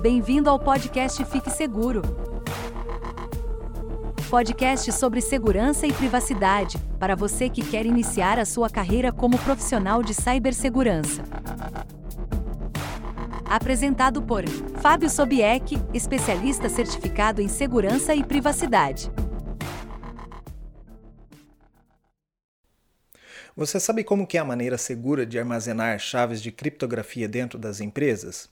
Bem-vindo ao podcast Fique Seguro. Podcast sobre segurança e privacidade, para você que quer iniciar a sua carreira como profissional de cibersegurança. Apresentado por Fábio Sobieck, especialista certificado em segurança e privacidade. Você sabe como é a maneira segura de armazenar chaves de criptografia dentro das empresas?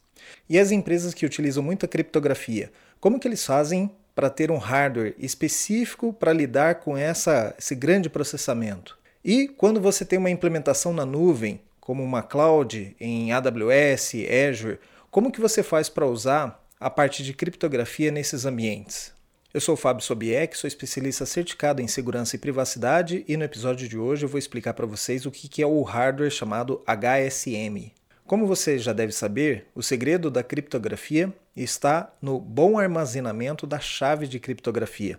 E as empresas que utilizam muita criptografia, como que eles fazem para ter um hardware específico para lidar com essa, esse grande processamento? E quando você tem uma implementação na nuvem, como uma cloud em AWS, Azure, como que você faz para usar a parte de criptografia nesses ambientes? Eu sou o Fábio Sobieck, sou especialista certificado em segurança e privacidade e no episódio de hoje eu vou explicar para vocês o que é o hardware chamado HSM. Como você já deve saber, o segredo da criptografia está no bom armazenamento da chave de criptografia.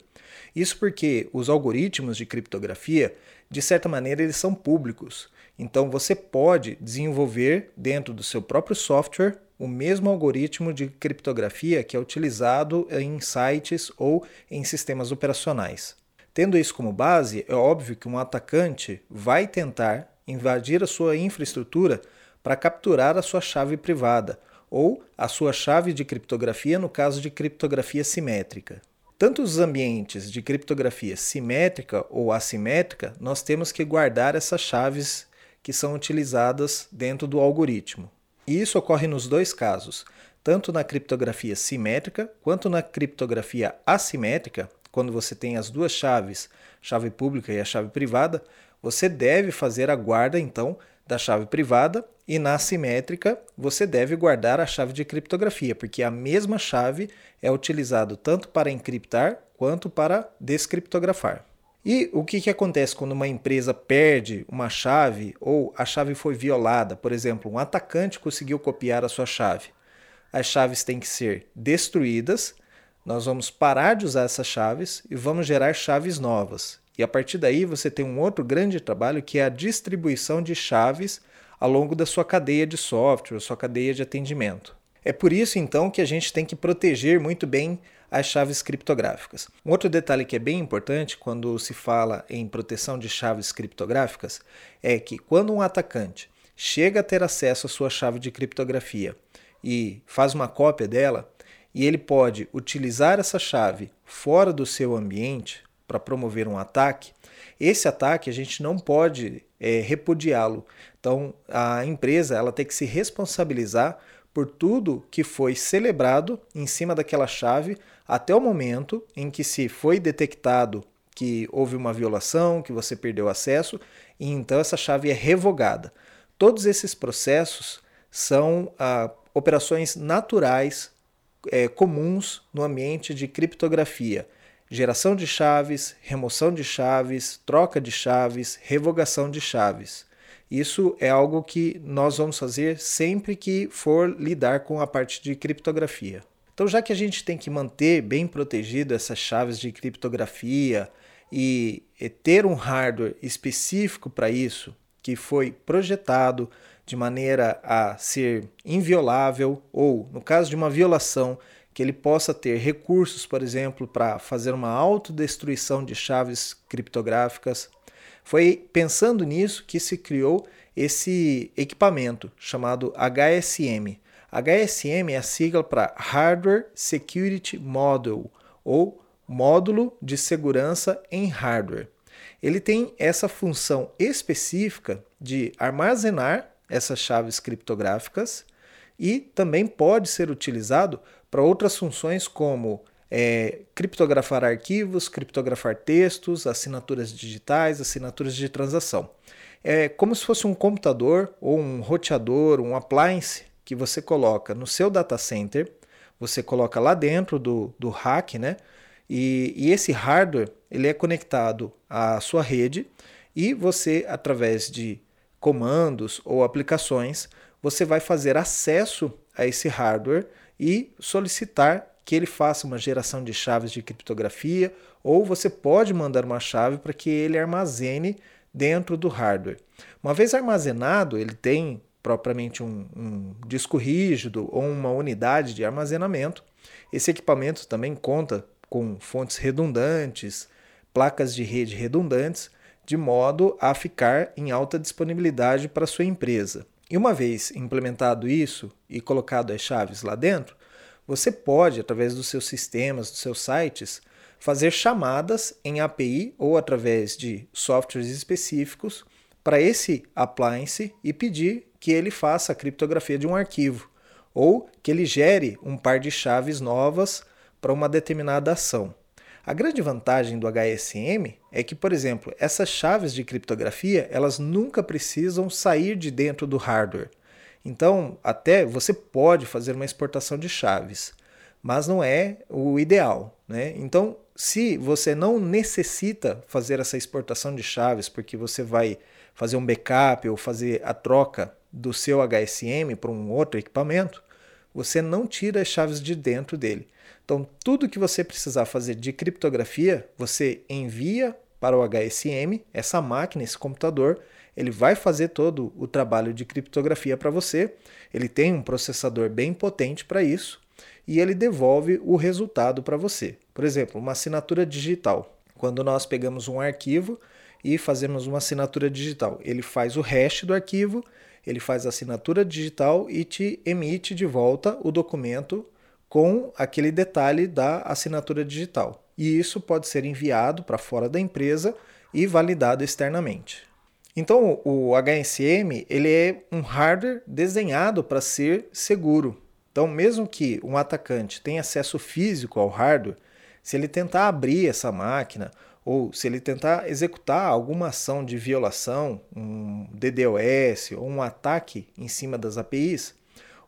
Isso porque os algoritmos de criptografia, de certa maneira, eles são públicos. Então você pode desenvolver dentro do seu próprio software o mesmo algoritmo de criptografia que é utilizado em sites ou em sistemas operacionais. Tendo isso como base, é óbvio que um atacante vai tentar invadir a sua infraestrutura para capturar a sua chave privada ou a sua chave de criptografia no caso de criptografia simétrica. Tanto os ambientes de criptografia simétrica ou assimétrica, nós temos que guardar essas chaves que são utilizadas dentro do algoritmo. E isso ocorre nos dois casos, tanto na criptografia simétrica quanto na criptografia assimétrica, quando você tem as duas chaves, chave pública e a chave privada, você deve fazer a guarda então da chave privada e na assimétrica você deve guardar a chave de criptografia, porque a mesma chave é utilizada tanto para encriptar quanto para descriptografar. E o que, que acontece quando uma empresa perde uma chave ou a chave foi violada? Por exemplo, um atacante conseguiu copiar a sua chave. As chaves têm que ser destruídas, nós vamos parar de usar essas chaves e vamos gerar chaves novas. E a partir daí você tem um outro grande trabalho que é a distribuição de chaves ao longo da sua cadeia de software, sua cadeia de atendimento. É por isso então que a gente tem que proteger muito bem as chaves criptográficas. Um outro detalhe que é bem importante quando se fala em proteção de chaves criptográficas é que quando um atacante chega a ter acesso à sua chave de criptografia e faz uma cópia dela, e ele pode utilizar essa chave fora do seu ambiente, para promover um ataque, esse ataque a gente não pode é, repudiá-lo. Então a empresa ela tem que se responsabilizar por tudo que foi celebrado em cima daquela chave até o momento em que se foi detectado que houve uma violação, que você perdeu acesso, e então essa chave é revogada. Todos esses processos são ah, operações naturais é, comuns no ambiente de criptografia geração de chaves, remoção de chaves, troca de chaves, revogação de chaves. Isso é algo que nós vamos fazer sempre que for lidar com a parte de criptografia. Então, já que a gente tem que manter bem protegido essas chaves de criptografia e ter um hardware específico para isso, que foi projetado de maneira a ser inviolável ou, no caso de uma violação, que ele possa ter recursos, por exemplo, para fazer uma autodestruição de chaves criptográficas. Foi pensando nisso que se criou esse equipamento chamado HSM. HSM é a sigla para Hardware Security Module ou módulo de segurança em hardware. Ele tem essa função específica de armazenar essas chaves criptográficas e também pode ser utilizado para outras funções como é, criptografar arquivos, criptografar textos, assinaturas digitais, assinaturas de transação. É como se fosse um computador ou um roteador, um appliance que você coloca no seu data center, você coloca lá dentro do, do rack, né? E, e esse hardware ele é conectado à sua rede e você, através de comandos ou aplicações, você vai fazer acesso a esse hardware e solicitar que ele faça uma geração de chaves de criptografia, ou você pode mandar uma chave para que ele armazene dentro do hardware. Uma vez armazenado, ele tem propriamente um, um disco rígido ou uma unidade de armazenamento. Esse equipamento também conta com fontes redundantes, placas de rede redundantes, de modo a ficar em alta disponibilidade para sua empresa. E uma vez implementado isso e colocado as chaves lá dentro, você pode, através dos seus sistemas, dos seus sites, fazer chamadas em API ou através de softwares específicos para esse appliance e pedir que ele faça a criptografia de um arquivo ou que ele gere um par de chaves novas para uma determinada ação. A grande vantagem do HSM é que, por exemplo, essas chaves de criptografia, elas nunca precisam sair de dentro do hardware. Então, até você pode fazer uma exportação de chaves, mas não é o ideal. Né? Então, se você não necessita fazer essa exportação de chaves, porque você vai fazer um backup ou fazer a troca do seu HSM para um outro equipamento, você não tira as chaves de dentro dele. Então, tudo que você precisar fazer de criptografia, você envia para o HSM, essa máquina, esse computador, ele vai fazer todo o trabalho de criptografia para você. Ele tem um processador bem potente para isso e ele devolve o resultado para você. Por exemplo, uma assinatura digital. Quando nós pegamos um arquivo e fazemos uma assinatura digital, ele faz o hash do arquivo, ele faz a assinatura digital e te emite de volta o documento com aquele detalhe da assinatura digital. E isso pode ser enviado para fora da empresa e validado externamente. Então, o HSM ele é um hardware desenhado para ser seguro. Então, mesmo que um atacante tenha acesso físico ao hardware, se ele tentar abrir essa máquina ou se ele tentar executar alguma ação de violação, um DDoS ou um ataque em cima das APIs,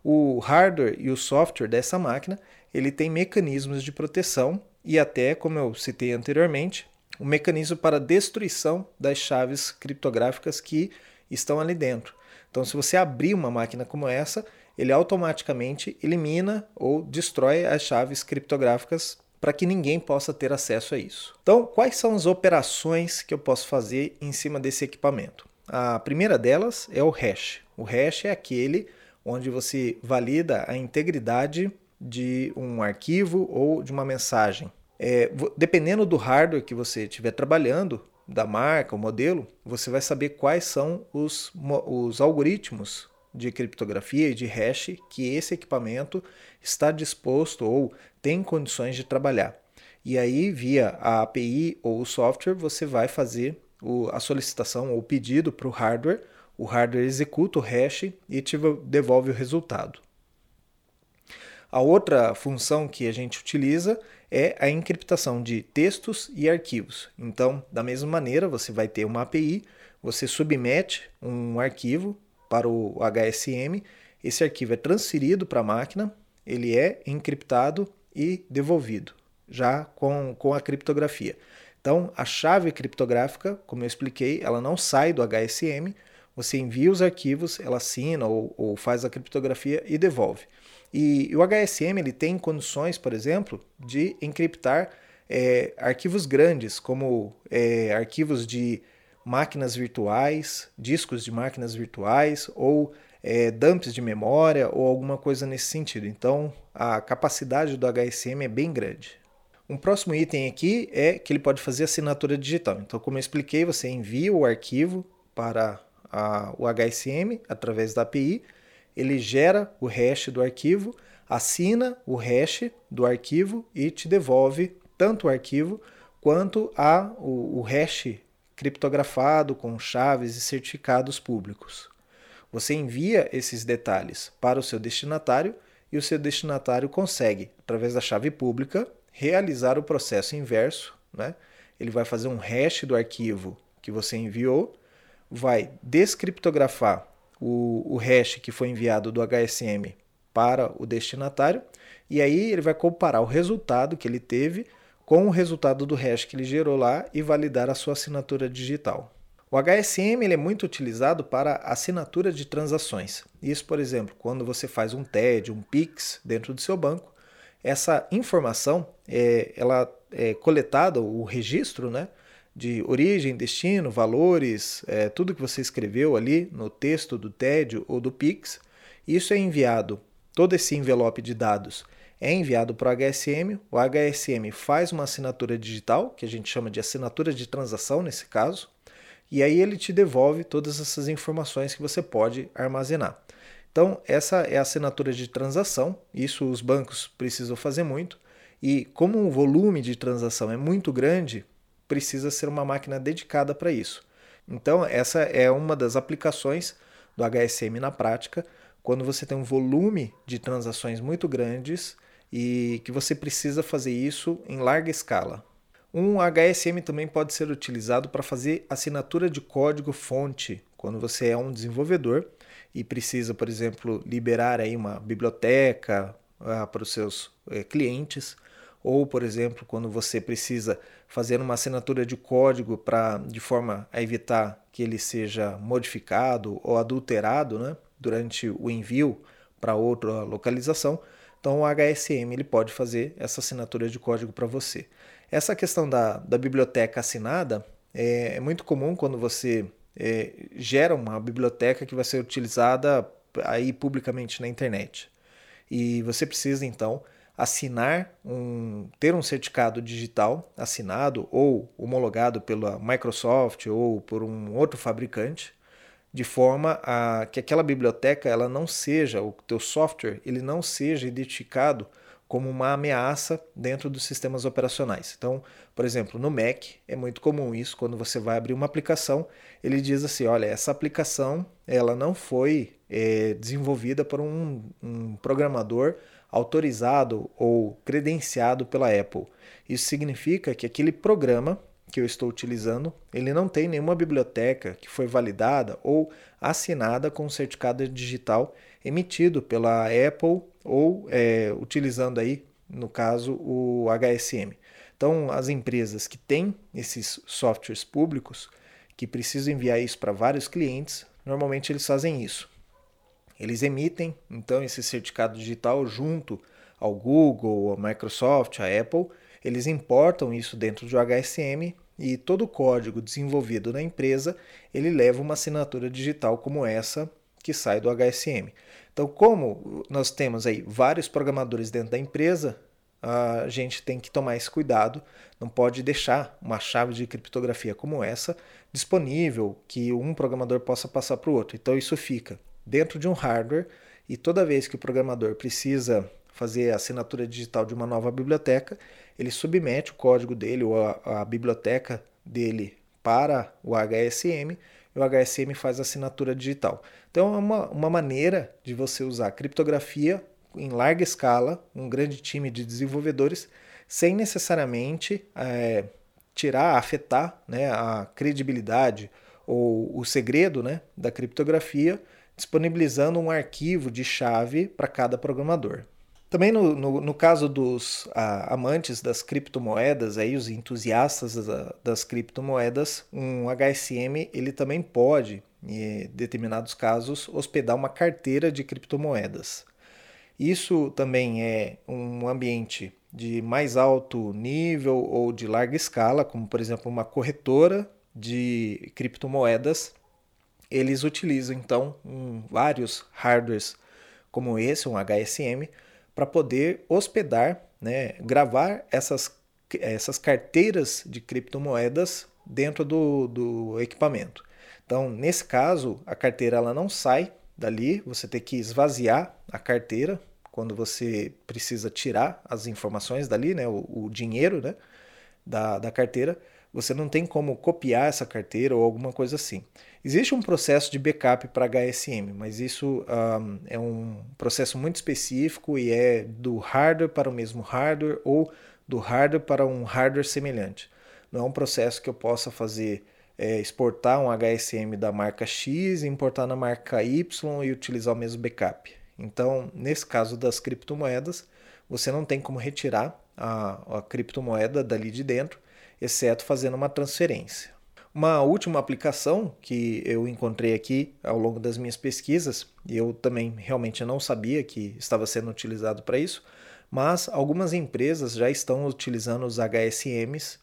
o hardware e o software dessa máquina ele tem mecanismos de proteção e até, como eu citei anteriormente, um mecanismo para destruição das chaves criptográficas que estão ali dentro. Então, se você abrir uma máquina como essa, ele automaticamente elimina ou destrói as chaves criptográficas para que ninguém possa ter acesso a isso. Então, quais são as operações que eu posso fazer em cima desse equipamento? A primeira delas é o hash. O hash é aquele onde você valida a integridade de um arquivo ou de uma mensagem. É, dependendo do hardware que você estiver trabalhando, da marca, o modelo, você vai saber quais são os, os algoritmos de criptografia e de hash que esse equipamento está disposto ou tem condições de trabalhar. E aí, via a API ou o software, você vai fazer o, a solicitação ou pedido para o hardware, o hardware executa o hash e te devolve o resultado. A outra função que a gente utiliza é a encriptação de textos e arquivos. Então, da mesma maneira, você vai ter uma API, você submete um arquivo para o HSM, esse arquivo é transferido para a máquina, ele é encriptado e devolvido, já com, com a criptografia. Então, a chave criptográfica, como eu expliquei, ela não sai do HSM, você envia os arquivos, ela assina ou, ou faz a criptografia e devolve. E, o HSM ele tem condições, por exemplo, de encriptar é, arquivos grandes, como é, arquivos de máquinas virtuais, discos de máquinas virtuais ou é, dumps de memória ou alguma coisa nesse sentido. Então, a capacidade do HSM é bem grande. Um próximo item aqui é que ele pode fazer assinatura digital. Então, como eu expliquei, você envia o arquivo para a, o HSM através da API ele gera o hash do arquivo, assina o hash do arquivo e te devolve tanto o arquivo quanto a, o, o hash criptografado com chaves e certificados públicos. Você envia esses detalhes para o seu destinatário e o seu destinatário consegue, através da chave pública, realizar o processo inverso. Né? Ele vai fazer um hash do arquivo que você enviou, vai descriptografar o, o hash que foi enviado do HSM para o destinatário, e aí ele vai comparar o resultado que ele teve com o resultado do hash que ele gerou lá e validar a sua assinatura digital. O HSM ele é muito utilizado para assinatura de transações. Isso, por exemplo, quando você faz um TED, um PIX dentro do seu banco, essa informação é, ela é coletada, o registro, né, de origem, destino, valores, é, tudo que você escreveu ali no texto do TED ou do Pix. Isso é enviado, todo esse envelope de dados é enviado para o HSM. O HSM faz uma assinatura digital, que a gente chama de assinatura de transação nesse caso, e aí ele te devolve todas essas informações que você pode armazenar. Então, essa é a assinatura de transação, isso os bancos precisam fazer muito, e como o volume de transação é muito grande, precisa ser uma máquina dedicada para isso. Então, essa é uma das aplicações do HSM na prática, quando você tem um volume de transações muito grandes e que você precisa fazer isso em larga escala. Um HSM também pode ser utilizado para fazer assinatura de código fonte, quando você é um desenvolvedor e precisa, por exemplo, liberar aí uma biblioteca ah, para os seus eh, clientes, ou, por exemplo, quando você precisa fazer uma assinatura de código para de forma a evitar que ele seja modificado ou adulterado né, durante o envio para outra localização, então o HSM ele pode fazer essa assinatura de código para você. Essa questão da, da biblioteca assinada é, é muito comum quando você é, gera uma biblioteca que vai ser utilizada aí publicamente na internet. E você precisa então assinar um ter um certificado digital assinado ou homologado pela Microsoft ou por um outro fabricante de forma a que aquela biblioteca ela não seja o teu software ele não seja identificado como uma ameaça dentro dos sistemas operacionais. Então, por exemplo, no Mac é muito comum isso quando você vai abrir uma aplicação, ele diz assim, olha, essa aplicação ela não foi é, desenvolvida por um, um programador autorizado ou credenciado pela Apple. Isso significa que aquele programa que eu estou utilizando, ele não tem nenhuma biblioteca que foi validada ou assinada com certificado digital emitido pela Apple ou é, utilizando aí, no caso, o HSM. Então, as empresas que têm esses softwares públicos, que precisam enviar isso para vários clientes, normalmente eles fazem isso. Eles emitem, então, esse certificado digital junto ao Google, a Microsoft, a Apple, eles importam isso dentro do HSM e todo o código desenvolvido na empresa ele leva uma assinatura digital como essa que sai do HSM. Então, como nós temos aí vários programadores dentro da empresa, a gente tem que tomar esse cuidado, não pode deixar uma chave de criptografia como essa disponível que um programador possa passar para o outro. Então, isso fica dentro de um hardware e toda vez que o programador precisa fazer a assinatura digital de uma nova biblioteca, ele submete o código dele ou a, a biblioteca dele para o HSM e o HSM faz a assinatura digital. Então é uma, uma maneira de você usar criptografia em larga escala, um grande time de desenvolvedores, sem necessariamente é, tirar, afetar né, a credibilidade ou o segredo né, da criptografia, disponibilizando um arquivo de chave para cada programador. Também no, no, no caso dos ah, amantes das criptomoedas, aí, os entusiastas das, das criptomoedas, um HSM ele também pode, em determinados casos, hospedar uma carteira de criptomoedas. Isso também é um ambiente de mais alto nível ou de larga escala, como por exemplo uma corretora de criptomoedas. Eles utilizam então um, vários hardwares como esse, um HSM, para poder hospedar, né, gravar essas, essas carteiras de criptomoedas dentro do, do equipamento. Então, nesse caso, a carteira ela não sai dali, você tem que esvaziar a carteira quando você precisa tirar as informações dali, né, o, o dinheiro né, da, da carteira, você não tem como copiar essa carteira ou alguma coisa assim. Existe um processo de backup para HSM, mas isso um, é um processo muito específico e é do hardware para o mesmo hardware ou do hardware para um hardware semelhante. Não é um processo que eu possa fazer é, exportar um HSM da marca X, importar na marca Y e utilizar o mesmo backup. Então, nesse caso das criptomoedas, você não tem como retirar a, a criptomoeda dali de dentro exceto fazendo uma transferência. Uma última aplicação que eu encontrei aqui ao longo das minhas pesquisas, e eu também realmente não sabia que estava sendo utilizado para isso, mas algumas empresas já estão utilizando os HSMs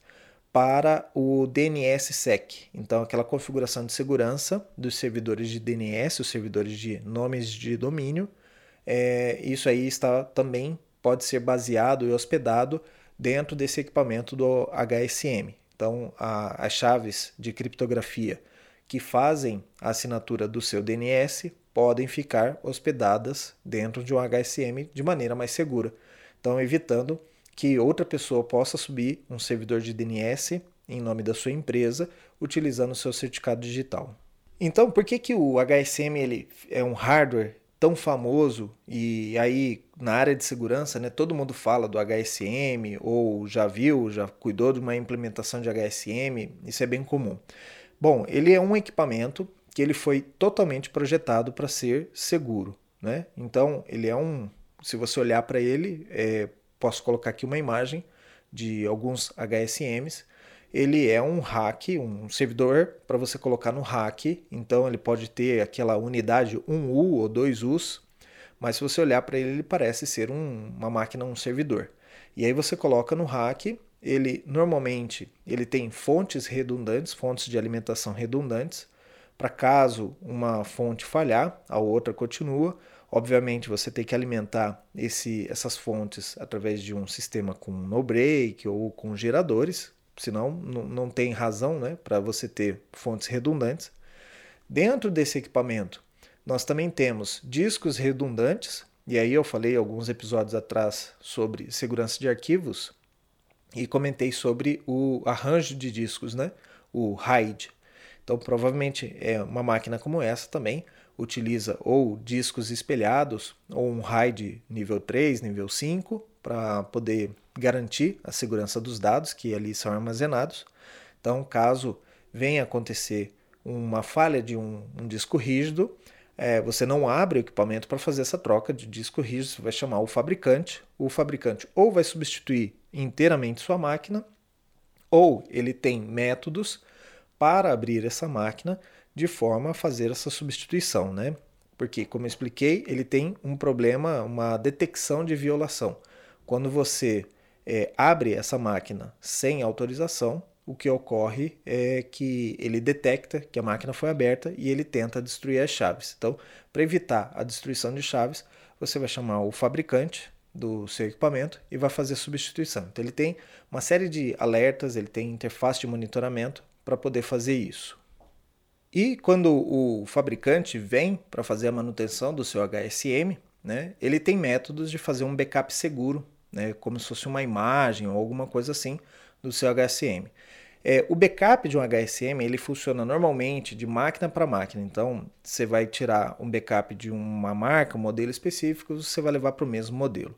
para o DNSSEC. Então, aquela configuração de segurança dos servidores de DNS, os servidores de nomes de domínio, é, isso aí está também pode ser baseado e hospedado dentro desse equipamento do HSM. Então, a, as chaves de criptografia que fazem a assinatura do seu DNS podem ficar hospedadas dentro de um HSM de maneira mais segura. Então, evitando que outra pessoa possa subir um servidor de DNS em nome da sua empresa utilizando o seu certificado digital. Então, por que, que o HSM ele é um hardware tão famoso e aí na área de segurança, né, todo mundo fala do HSM ou já viu, já cuidou de uma implementação de HSM, isso é bem comum. Bom, ele é um equipamento que ele foi totalmente projetado para ser seguro, né? Então ele é um, se você olhar para ele, é, posso colocar aqui uma imagem de alguns HSMs ele é um hack, um servidor para você colocar no hack. Então ele pode ter aquela unidade 1U ou 2Us, mas se você olhar para ele, ele parece ser um, uma máquina, um servidor. E aí você coloca no hack, ele normalmente ele tem fontes redundantes, fontes de alimentação redundantes, para caso uma fonte falhar, a outra continua. Obviamente você tem que alimentar esse, essas fontes através de um sistema com no break ou com geradores, senão não tem razão né, para você ter fontes redundantes. Dentro desse equipamento, nós também temos discos redundantes, e aí eu falei alguns episódios atrás sobre segurança de arquivos e comentei sobre o arranjo de discos, né, o RAID. Então, provavelmente é uma máquina como essa também utiliza ou discos espelhados ou um RAID nível 3, nível 5 para poder garantir a segurança dos dados que ali são armazenados. Então, caso venha acontecer uma falha de um, um disco rígido, é, você não abre o equipamento para fazer essa troca de disco rígido, você vai chamar o fabricante. O fabricante ou vai substituir inteiramente sua máquina, ou ele tem métodos para abrir essa máquina de forma a fazer essa substituição, né? Porque, como eu expliquei, ele tem um problema, uma detecção de violação. Quando você é, abre essa máquina sem autorização, o que ocorre é que ele detecta que a máquina foi aberta e ele tenta destruir as chaves. Então, para evitar a destruição de chaves, você vai chamar o fabricante do seu equipamento e vai fazer substituição. Então, ele tem uma série de alertas, ele tem interface de monitoramento para poder fazer isso. E quando o fabricante vem para fazer a manutenção do seu HSM, né, ele tem métodos de fazer um backup seguro né, como se fosse uma imagem ou alguma coisa assim do seu HSM. É, o backup de um HSM ele funciona normalmente de máquina para máquina. Então, você vai tirar um backup de uma marca, um modelo específico, você vai levar para o mesmo modelo.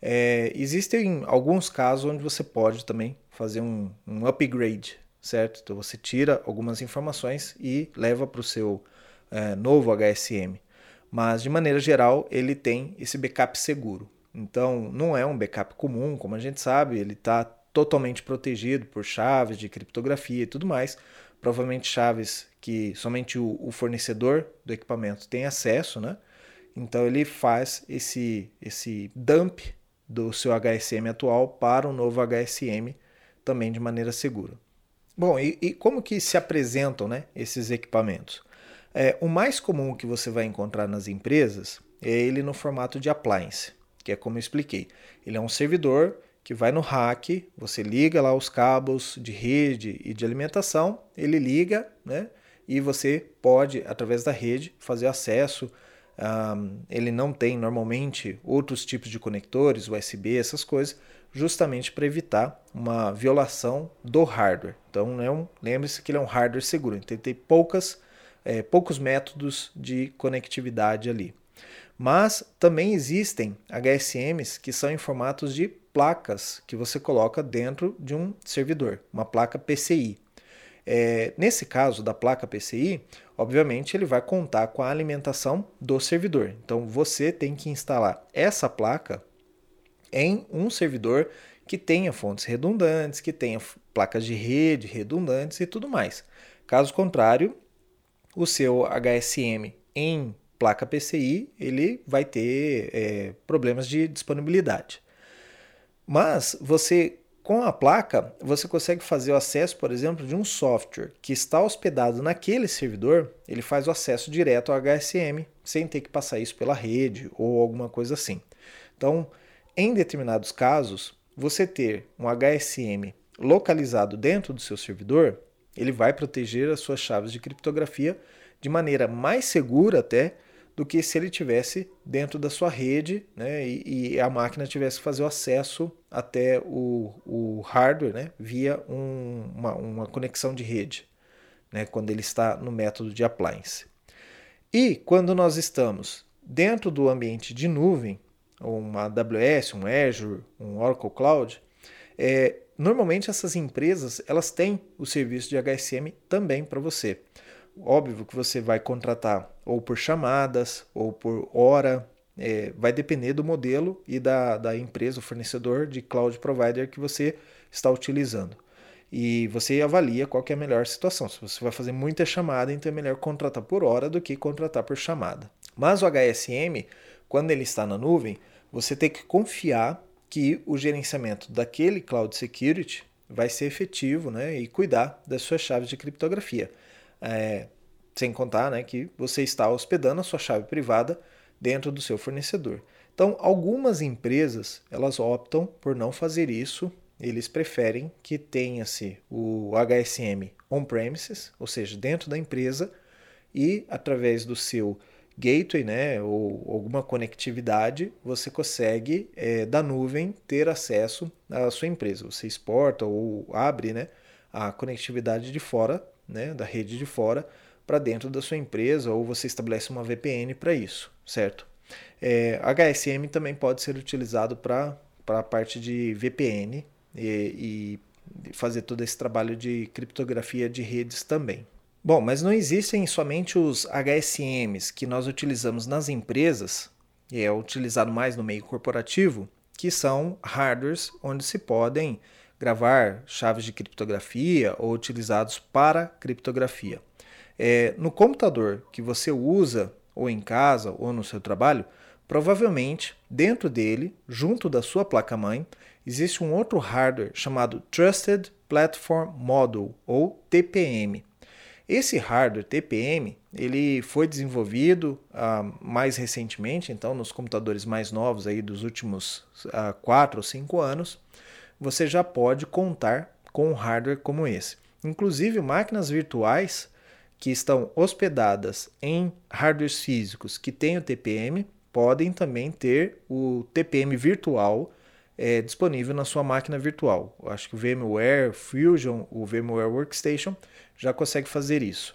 É, existem alguns casos onde você pode também fazer um, um upgrade, certo? Então, você tira algumas informações e leva para o seu é, novo HSM. Mas, de maneira geral, ele tem esse backup seguro. Então, não é um backup comum, como a gente sabe, ele está totalmente protegido por chaves de criptografia e tudo mais. Provavelmente chaves que somente o, o fornecedor do equipamento tem acesso, né? Então ele faz esse, esse dump do seu HSM atual para o novo HSM também de maneira segura. Bom, e, e como que se apresentam né, esses equipamentos? É, o mais comum que você vai encontrar nas empresas é ele no formato de appliance que é como eu expliquei. Ele é um servidor que vai no rack, você liga lá os cabos de rede e de alimentação, ele liga, né? E você pode, através da rede, fazer acesso. Um, ele não tem normalmente outros tipos de conectores, USB, essas coisas, justamente para evitar uma violação do hardware. Então, é um, lembre-se que ele é um hardware seguro, então ele tem poucas, é, poucos métodos de conectividade ali. Mas também existem HSMs que são em formatos de placas que você coloca dentro de um servidor, uma placa PCI. É, nesse caso da placa PCI, obviamente ele vai contar com a alimentação do servidor. Então você tem que instalar essa placa em um servidor que tenha fontes redundantes, que tenha placas de rede redundantes e tudo mais. Caso contrário, o seu HSM em placa PCI, ele vai ter é, problemas de disponibilidade. Mas você Com a placa, você consegue fazer o acesso, por exemplo, de um software que está hospedado naquele servidor, ele faz o acesso direto ao HSM, sem ter que passar isso pela rede ou alguma coisa assim. Então, em determinados casos, você ter um HSM localizado dentro do seu servidor, ele vai proteger as suas chaves de criptografia de maneira mais segura até do que se ele tivesse dentro da sua rede né, e, e, a máquina tivesse que fazer o acesso até o, o hardware né, via um, uma, uma, conexão de rede, né, quando ele está no método de appliance. E quando nós estamos dentro do ambiente de nuvem, uma AWS, um Azure, um Oracle Cloud, é, normalmente essas empresas elas têm o serviço de HSM também para você. Óbvio que você vai contratar ou por chamadas ou por hora, é, vai depender do modelo e da, da empresa, o fornecedor de cloud provider que você está utilizando. E você avalia qual é a melhor situação. Se você vai fazer muita chamada, então é melhor contratar por hora do que contratar por chamada. Mas o HSM, quando ele está na nuvem, você tem que confiar que o gerenciamento daquele cloud security vai ser efetivo né, e cuidar das suas chaves de criptografia. É, sem contar né, que você está hospedando a sua chave privada dentro do seu fornecedor. Então, algumas empresas elas optam por não fazer isso. Eles preferem que tenha-se o HSM on-premises, ou seja, dentro da empresa, e através do seu gateway, né, ou alguma conectividade, você consegue é, da nuvem ter acesso à sua empresa. Você exporta ou abre, né, a conectividade de fora né, da rede de fora para dentro da sua empresa ou você estabelece uma VPN para isso, certo? É, HSM também pode ser utilizado para a parte de VPN e, e fazer todo esse trabalho de criptografia de redes também. Bom, mas não existem somente os HSMs que nós utilizamos nas empresas, e é utilizado mais no meio corporativo, que são hardwares onde se podem gravar chaves de criptografia ou utilizados para criptografia. É, no computador que você usa, ou em casa, ou no seu trabalho, provavelmente dentro dele, junto da sua placa-mãe, existe um outro hardware chamado Trusted Platform Module, ou TPM. Esse hardware TPM ele foi desenvolvido uh, mais recentemente, então nos computadores mais novos aí dos últimos uh, 4 ou 5 anos, você já pode contar com um hardware como esse. Inclusive, máquinas virtuais que estão hospedadas em hardwares físicos que têm o TPM podem também ter o TPM virtual é, disponível na sua máquina virtual. Eu acho que o VMware Fusion, o VMware Workstation, já consegue fazer isso.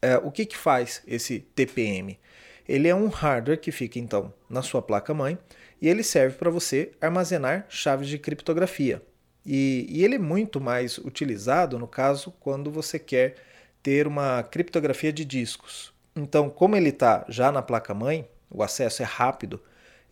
É, o que, que faz esse TPM? Ele é um hardware que fica então na sua placa-mãe e ele serve para você armazenar chaves de criptografia. E, e, ele é muito mais utilizado no caso quando você quer ter uma criptografia de discos. Então, como ele está já na placa-mãe, o acesso é rápido,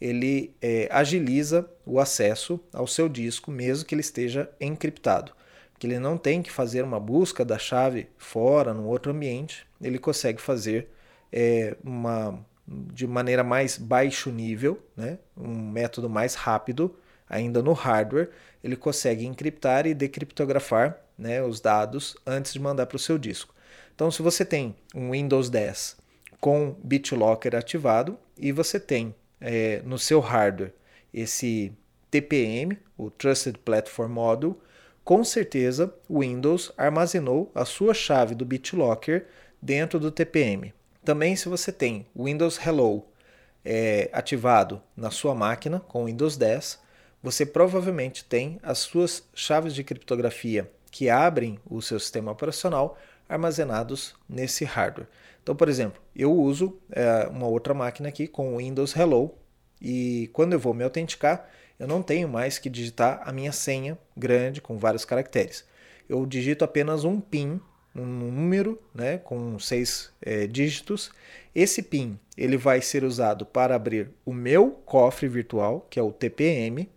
ele é, agiliza o acesso ao seu disco, mesmo que ele esteja encriptado. Que ele não tem que fazer uma busca da chave fora, num outro ambiente, ele consegue fazer é, uma, de maneira mais baixo nível, né? um método mais rápido, ainda no hardware, ele consegue encriptar e decriptografar né, os dados antes de mandar para o seu disco. Então, se você tem um Windows 10 com BitLocker ativado e você tem é, no seu hardware esse TPM, o Trusted Platform Module, com certeza o Windows armazenou a sua chave do BitLocker dentro do TPM. Também, se você tem Windows Hello é, ativado na sua máquina com Windows 10, você provavelmente tem as suas chaves de criptografia que abrem o seu sistema operacional armazenados nesse hardware. Então, por exemplo, eu uso é, uma outra máquina aqui com Windows Hello e quando eu vou me autenticar, eu não tenho mais que digitar a minha senha grande com vários caracteres. Eu digito apenas um PIN um número né, com seis é, dígitos. Esse PIN ele vai ser usado para abrir o meu cofre virtual, que é o TPM,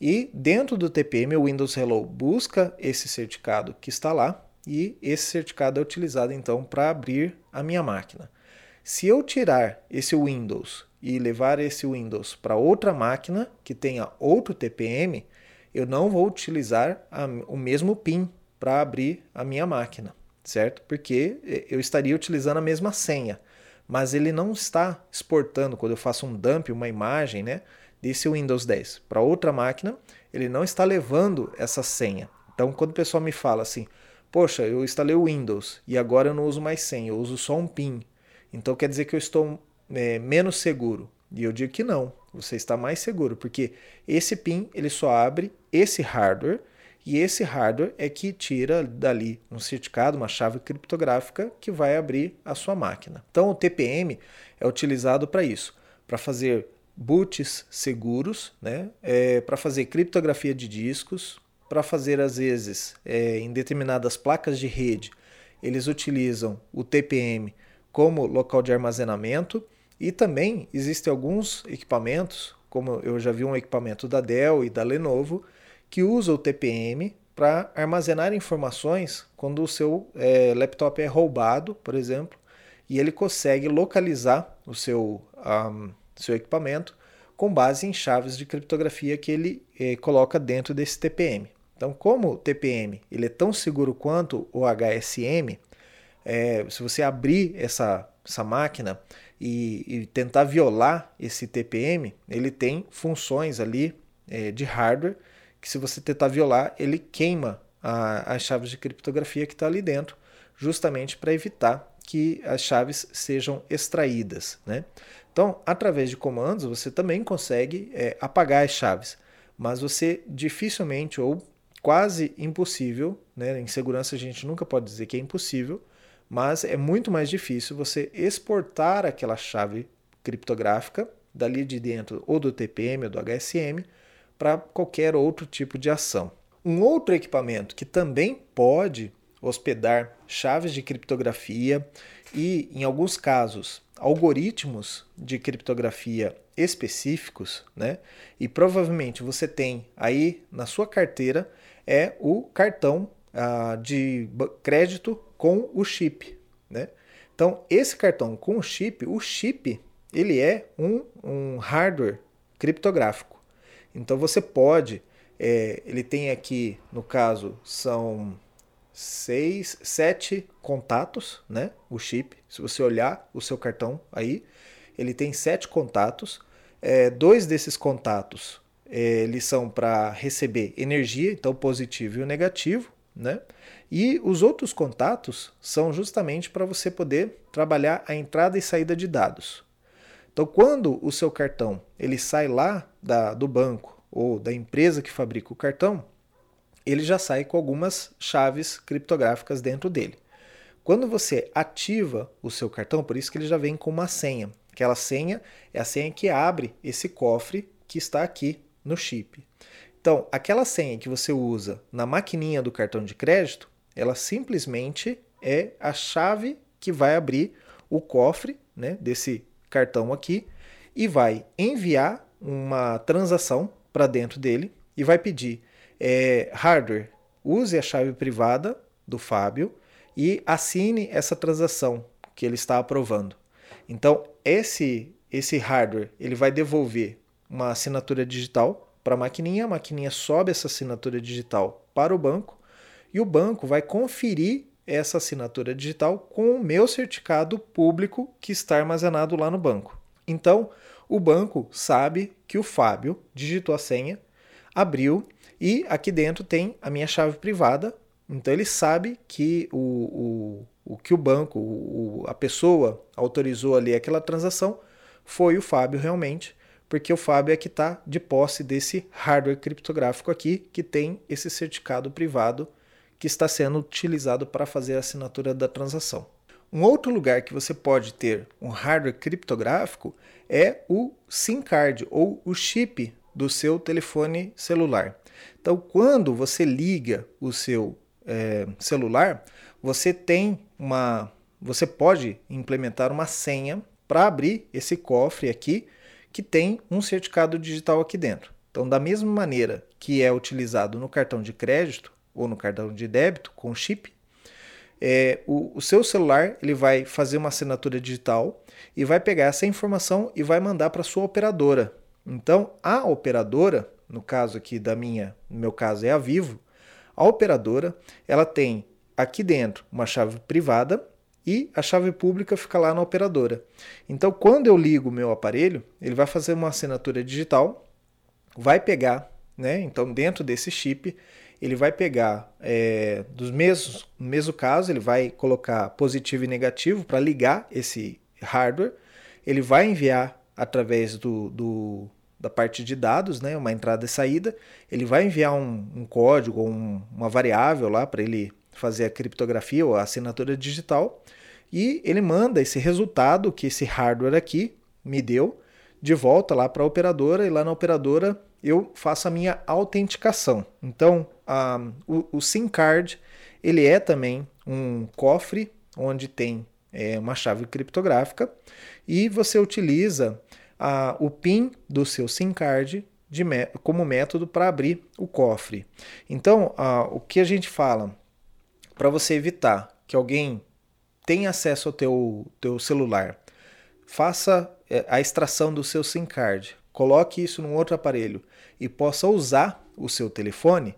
e dentro do TPM o Windows Hello busca esse certificado que está lá e esse certificado é utilizado então para abrir a minha máquina. Se eu tirar esse Windows e levar esse Windows para outra máquina que tenha outro TPM, eu não vou utilizar a, o mesmo PIN para abrir a minha máquina, certo? Porque eh, eu estaria utilizando a mesma senha, mas ele não está exportando quando eu faço um dump, uma imagem, né, desse Windows 10 para outra máquina, ele não está levando essa senha. Então, quando o pessoal me fala assim, poxa, eu instalei o Windows e agora eu não uso mais senha, eu uso só um PIN. Então quer dizer que eu estou é, menos seguro. E eu digo que não, você está mais seguro, porque esse PIN ele só abre esse hardware e esse hardware é que tira dali um certificado, uma chave criptográfica que vai abrir a sua máquina. Então o TPM é utilizado para isso, para fazer boots seguros, né? É, para fazer criptografia de discos, para fazer às vezes é, em determinadas placas de rede, eles utilizam o TPM como local de armazenamento e também existem alguns equipamentos, como eu já vi um equipamento da Dell e da Lenovo, que usa o TPM para armazenar informações quando o seu é, laptop é roubado, por exemplo, e ele consegue localizar o seu, um, seu equipamento com base em chaves de criptografia que ele é, coloca dentro desse TPM. Então, como o TPM ele é tão seguro quanto o HSM, é, se você abrir essa, essa máquina e, e, tentar violar esse TPM, ele tem funções ali é, de hardware que se você tentar violar, ele queima a, as chaves de criptografia que está ali dentro, justamente para evitar que as chaves sejam extraídas. Né? Então, através de comandos, você também consegue é, apagar as chaves, mas você dificilmente ou quase impossível, né? em segurança a gente nunca pode dizer que é impossível, mas é muito mais difícil você exportar aquela chave criptográfica dali de dentro ou do TPM ou do HSM para qualquer outro tipo de ação. Um outro equipamento que também pode hospedar chaves de criptografia e, em alguns casos, algoritmos de criptografia específicos, né? E provavelmente você tem aí na sua carteira é o cartão ah, de crédito com o chip, né? Então, esse cartão com o chip, o chip, ele é um, um hardware criptográfico. Então, você pode, é, ele tem aqui, no caso, são seis, sete contatos, né? O chip. Se você olhar o seu cartão aí, ele tem sete contatos. É, dois desses contatos é, eles são para receber energia, então positivo e o negativo, né? E os outros contatos são justamente para você poder trabalhar a entrada e saída de dados. Então, quando o seu cartão ele sai lá da, do banco ou da empresa que fabrica o cartão, ele já sai com algumas chaves criptográficas dentro dele. Quando você ativa o seu cartão, por isso que ele já vem com uma senha. Aquela senha é a senha que abre esse cofre que está aqui no chip. Então, aquela senha que você usa na maquininha do cartão de crédito, ela simplesmente é a chave que vai abrir o cofre né, desse cartão aqui e vai enviar uma transação para dentro dele e vai pedir é, hardware, use a chave privada do Fábio e assine essa transação que ele está aprovando. Então, esse, esse hardware ele vai devolver uma assinatura digital para a maquininha, a maquininha sobe essa assinatura digital para o banco e o banco vai conferir essa assinatura digital com o meu certificado público que está armazenado lá no banco. Então, o banco sabe que o Fábio digitou a senha, abriu e aqui dentro tem a minha chave privada. Então, ele sabe que o, o, o que o banco, o, a pessoa autorizou ali aquela transação foi o Fábio realmente, porque o Fábio é que está de posse desse hardware criptográfico aqui, que tem esse certificado privado que está sendo utilizado para fazer a assinatura da transação. Um outro lugar que você pode ter um hardware criptográfico é o SIM card ou o chip do seu telefone celular. Então, quando você liga o seu é, celular, você tem uma, você pode implementar uma senha para abrir esse cofre aqui que tem um certificado digital aqui dentro. Então, da mesma maneira que é utilizado no cartão de crédito, ou no cartão de débito com chip, é, o, o, seu celular ele vai fazer uma assinatura digital e vai pegar essa informação e vai mandar para sua operadora. Então a operadora no caso aqui da minha, no meu caso é a Vivo, a operadora, ela tem aqui dentro uma chave privada e a chave pública fica lá na operadora. Então, quando eu ligo o meu aparelho, ele vai fazer uma assinatura digital, vai pegar, né? Então, dentro desse chip, ele vai pegar é, dos mesmos, no mesmo caso, ele vai colocar positivo e negativo para ligar esse hardware, ele vai enviar através do, do, da parte de dados, né, uma entrada e saída, ele vai enviar um, um código um, uma variável lá para ele fazer a criptografia ou a assinatura digital. E ele manda esse resultado que esse hardware aqui me deu de volta lá para a operadora e lá na operadora eu faço a minha autenticação. Então, a, o, o, SIM card ele é também um cofre onde tem é, uma chave criptográfica e você utiliza a, o PIN do seu SIM card de, como método para abrir o cofre. Então, a, o que a gente fala para você evitar que alguém tenha acesso ao teu, teu celular, faça é, a extração do seu SIM card, coloque isso num outro aparelho e possa usar o seu telefone,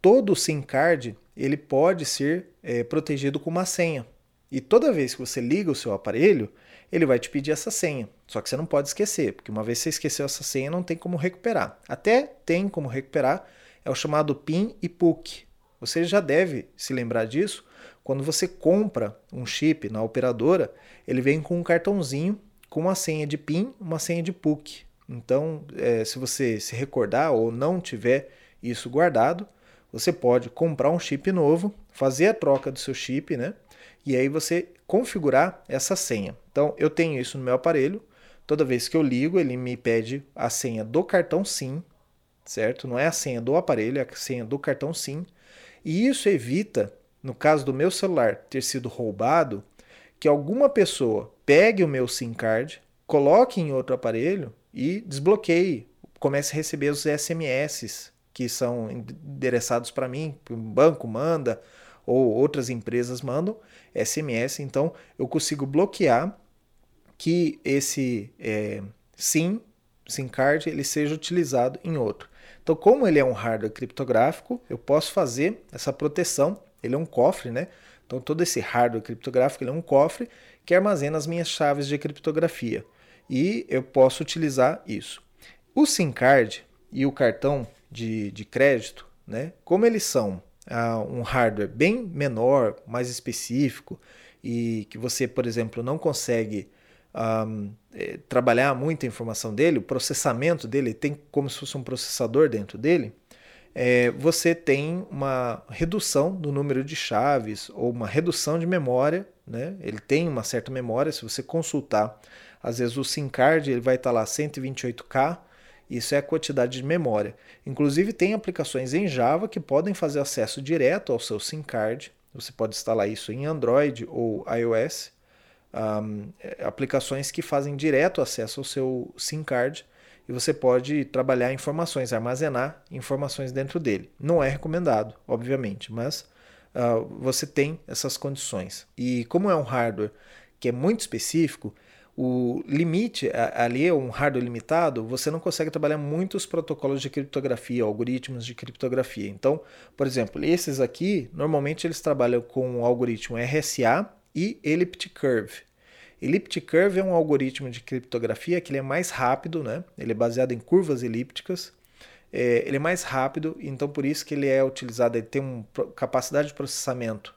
todo o SIM card ele pode ser é, protegido com uma senha. E toda vez que você liga o seu aparelho, ele vai te pedir essa senha. Só que você não pode esquecer, porque uma vez que você esqueceu essa senha, não tem como recuperar. Até tem como recuperar, é o chamado PIN e PUC. Você já deve se lembrar disso. Quando você compra um chip na operadora, ele vem com um cartãozinho com uma senha de PIN, uma senha de PUC. Então, é, se você se recordar ou não tiver isso guardado, você pode comprar um chip novo, fazer a troca do seu chip, né? E aí você configurar essa senha. Então, eu tenho isso no meu aparelho. Toda vez que eu ligo, ele me pede a senha do cartão SIM, certo? Não é a senha do aparelho, é a senha do cartão SIM. E isso evita, no caso do meu celular ter sido roubado, que alguma pessoa pegue o meu SIM card, coloque em outro aparelho e desbloqueie, comece a receber os SMS que são endereçados para mim, o banco manda ou outras empresas mandam SMS, então eu consigo bloquear que esse é, SIM, SIM card, ele seja utilizado em outro. Então, como ele é um hardware criptográfico, eu posso fazer essa proteção. Ele é um cofre, né? Então, todo esse hardware criptográfico ele é um cofre que armazena as minhas chaves de criptografia e eu posso utilizar isso. O SIM card e o cartão de, de crédito, né, como eles são uh, um hardware bem menor, mais específico, e que você, por exemplo, não consegue um, é, trabalhar muita informação dele, o processamento dele tem como se fosse um processador dentro dele, é, você tem uma redução do número de chaves ou uma redução de memória. Né? Ele tem uma certa memória, se você consultar às vezes o SIM card ele vai estar lá 128K, isso é a quantidade de memória. Inclusive tem aplicações em Java que podem fazer acesso direto ao seu SIM card. Você pode instalar isso em Android ou iOS. Um, é, aplicações que fazem direto acesso ao seu SIM card e você pode trabalhar informações, armazenar informações dentro dele. Não é recomendado, obviamente, mas uh, você tem essas condições. E como é um hardware que é muito específico, o limite ali é um hardware limitado, você não consegue trabalhar muitos protocolos de criptografia, algoritmos de criptografia. Então, por exemplo, esses aqui, normalmente eles trabalham com o algoritmo RSA e Elliptic Curve. Elliptic Curve é um algoritmo de criptografia que ele é mais rápido, né? ele é baseado em curvas elípticas, é, ele é mais rápido, então por isso que ele é utilizado, ele tem uma capacidade de processamento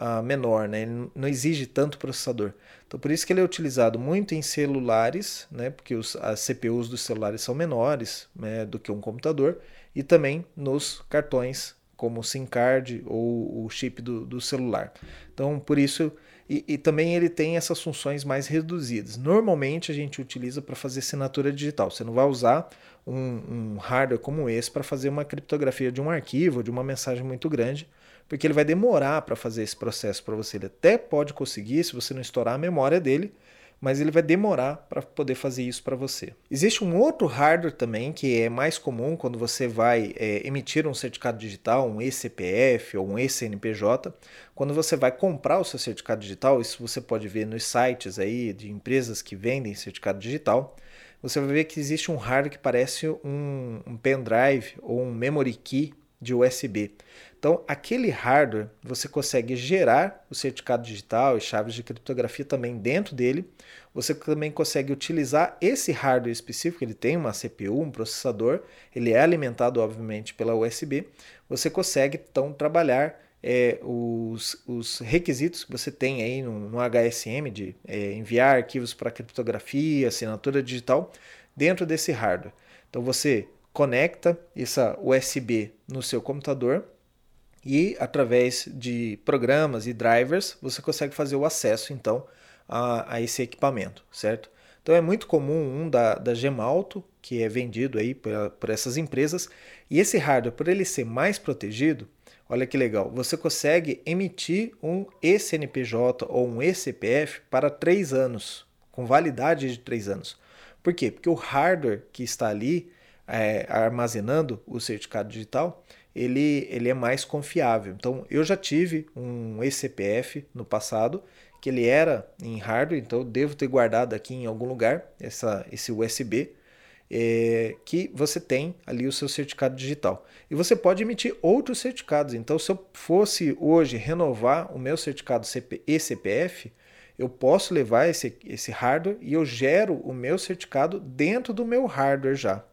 uh, menor, né? ele não exige tanto processador. Então por isso que ele é utilizado muito em celulares, né? porque os, as CPUs dos celulares são menores né? do que um computador, e também nos cartões, como o SIM card ou o chip do, do celular. Então por isso e, e, também ele tem essas funções mais reduzidas. Normalmente a gente utiliza para fazer assinatura digital. Você não vai usar um, um hardware como esse para fazer uma criptografia de um arquivo, de uma mensagem muito grande, porque ele vai demorar para fazer esse processo para você. Ele até pode conseguir se você não estourar a memória dele, mas ele vai demorar para poder fazer isso para você. Existe um outro hardware também que é mais comum quando você vai é, emitir um certificado digital, um eCPF ou um eCNPJ. Quando você vai comprar o seu certificado digital, isso você pode ver nos sites aí de empresas que vendem certificado digital. você vai ver que existe um hardware que parece um, um pendrive ou um memory key de USB. Então, aquele hardware você consegue gerar o certificado digital e chaves de criptografia também dentro dele. Você também consegue utilizar esse hardware específico, ele tem uma CPU, um processador, ele é alimentado, obviamente, pela USB. Você consegue, então, trabalhar é, os, os, requisitos que você tem aí no, no HSM de é, enviar arquivos para criptografia, assinatura digital, dentro desse hardware. Então, você conecta essa USB no seu computador e através de programas e drivers você consegue fazer o acesso então a, a esse equipamento, certo? Então é muito comum um da, da Gemalto, que é vendido aí por, por essas empresas, e esse hardware, por ele ser mais protegido, olha que legal, você consegue emitir um ECNPJ ou um ECPF para três anos, com validade de três anos. Por quê? Porque o hardware que está ali é, armazenando o certificado digital, ele, ele é mais confiável. Então, eu já tive um eCPF no passado, que ele era em hardware, então eu devo ter guardado aqui em algum lugar essa, esse USB, é, que você tem ali o seu certificado digital. E você pode emitir outros certificados. Então, se eu fosse hoje renovar o meu certificado CP, eCPF, eu posso levar esse, esse hardware e eu gero o meu certificado dentro do meu hardware já.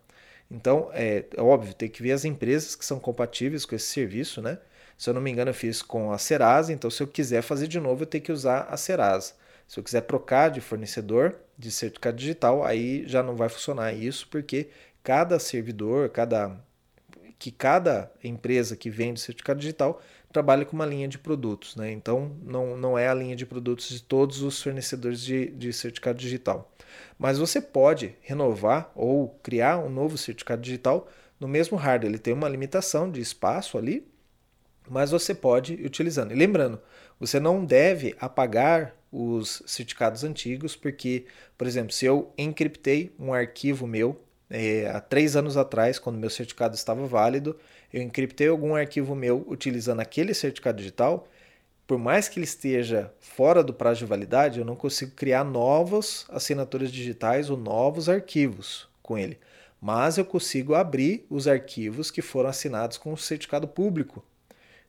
Então, é, é, óbvio, tem que ver as empresas que são compatíveis com esse serviço, né? Se eu não me engano, eu fiz com a Serasa, então se eu quiser fazer de novo, eu tenho que usar a Serasa. Se eu quiser trocar de fornecedor de certificado digital, aí já não vai funcionar isso, porque cada servidor, cada que cada empresa que vende certificado digital trabalha com uma linha de produtos, né? Então não, não é a linha de produtos de todos os fornecedores de, de certificado digital. Mas você pode renovar ou criar um novo certificado digital no mesmo hardware. Ele tem uma limitação de espaço ali, mas você pode ir utilizando. E lembrando, você não deve apagar os certificados antigos, porque, por exemplo, se eu encriptei um arquivo meu é, há três anos atrás, quando meu certificado estava válido, eu encriptei algum arquivo meu utilizando aquele certificado digital, por mais que ele esteja fora do prazo de validade, eu não consigo criar novas assinaturas digitais ou novos arquivos com ele. Mas eu consigo abrir os arquivos que foram assinados com o certificado público.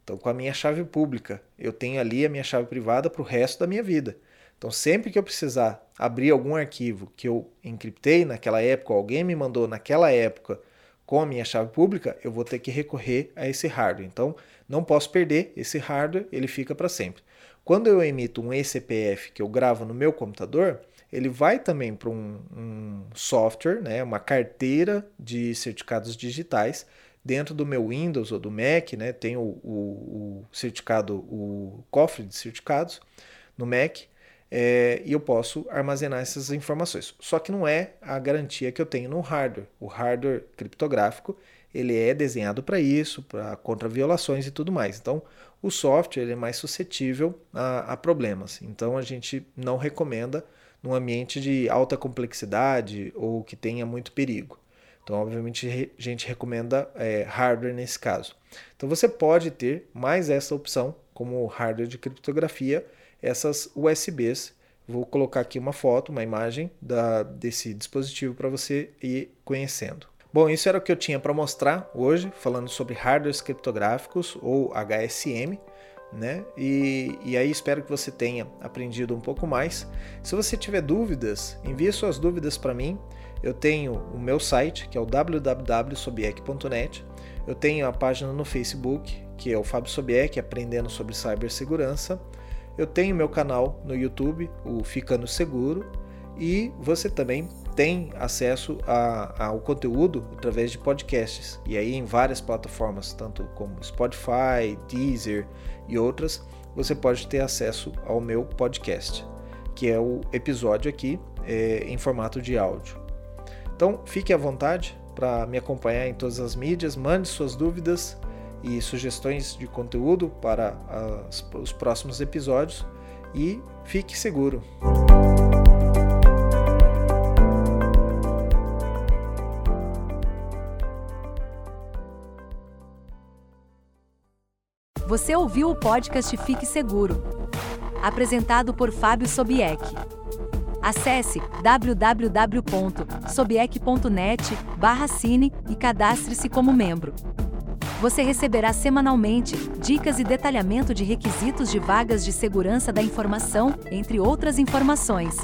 Então, com a minha chave pública, eu tenho ali a minha chave privada para o resto da minha vida. Então, sempre que eu precisar abrir algum arquivo que eu encriptei naquela época, alguém me mandou naquela época com a minha chave pública, eu vou ter que recorrer a esse hardware. Então, não posso perder esse hardware, ele fica para sempre. Quando eu emito um eCPF que eu gravo no meu computador, ele vai também para um, um, software, né, uma carteira de certificados digitais dentro do meu Windows ou do Mac, né, tem o, o, o certificado, o cofre de certificados no Mac, é, e eu posso armazenar essas informações. Só que não é a garantia que eu tenho no hardware. O hardware criptográfico ele é desenhado para isso, para contra violações e tudo mais. Então, o software é mais suscetível a, a problemas. Então, a gente não recomenda num ambiente de alta complexidade ou que tenha muito perigo. Então, obviamente, a gente recomenda é, hardware nesse caso. Então, você pode ter mais essa opção como hardware de criptografia essas USBs. Vou colocar aqui uma foto, uma imagem da, desse dispositivo para você ir conhecendo. Bom, isso era o que eu tinha para mostrar hoje, falando sobre hardwares criptográficos ou HSM. Né? E, e aí espero que você tenha aprendido um pouco mais. Se você tiver dúvidas, envie suas dúvidas para mim. Eu tenho o meu site, que é o www.sobiec.net. Eu tenho a página no Facebook, que é o Fábio Sobiec, aprendendo sobre cibersegurança. Eu tenho meu canal no YouTube, o Ficando Seguro, e você também tem acesso a, ao conteúdo através de podcasts e aí em várias plataformas, tanto como Spotify, Deezer e outras, você pode ter acesso ao meu podcast, que é o episódio aqui é, em formato de áudio. Então fique à vontade para me acompanhar em todas as mídias, mande suas dúvidas e sugestões de conteúdo para as, os próximos episódios e fique seguro. Você ouviu o podcast Fique Seguro, apresentado por Fábio Sobieck. Acesse www sobiec.net/cine e cadastre-se como membro. Você receberá semanalmente dicas e detalhamento de requisitos de vagas de segurança da informação, entre outras informações.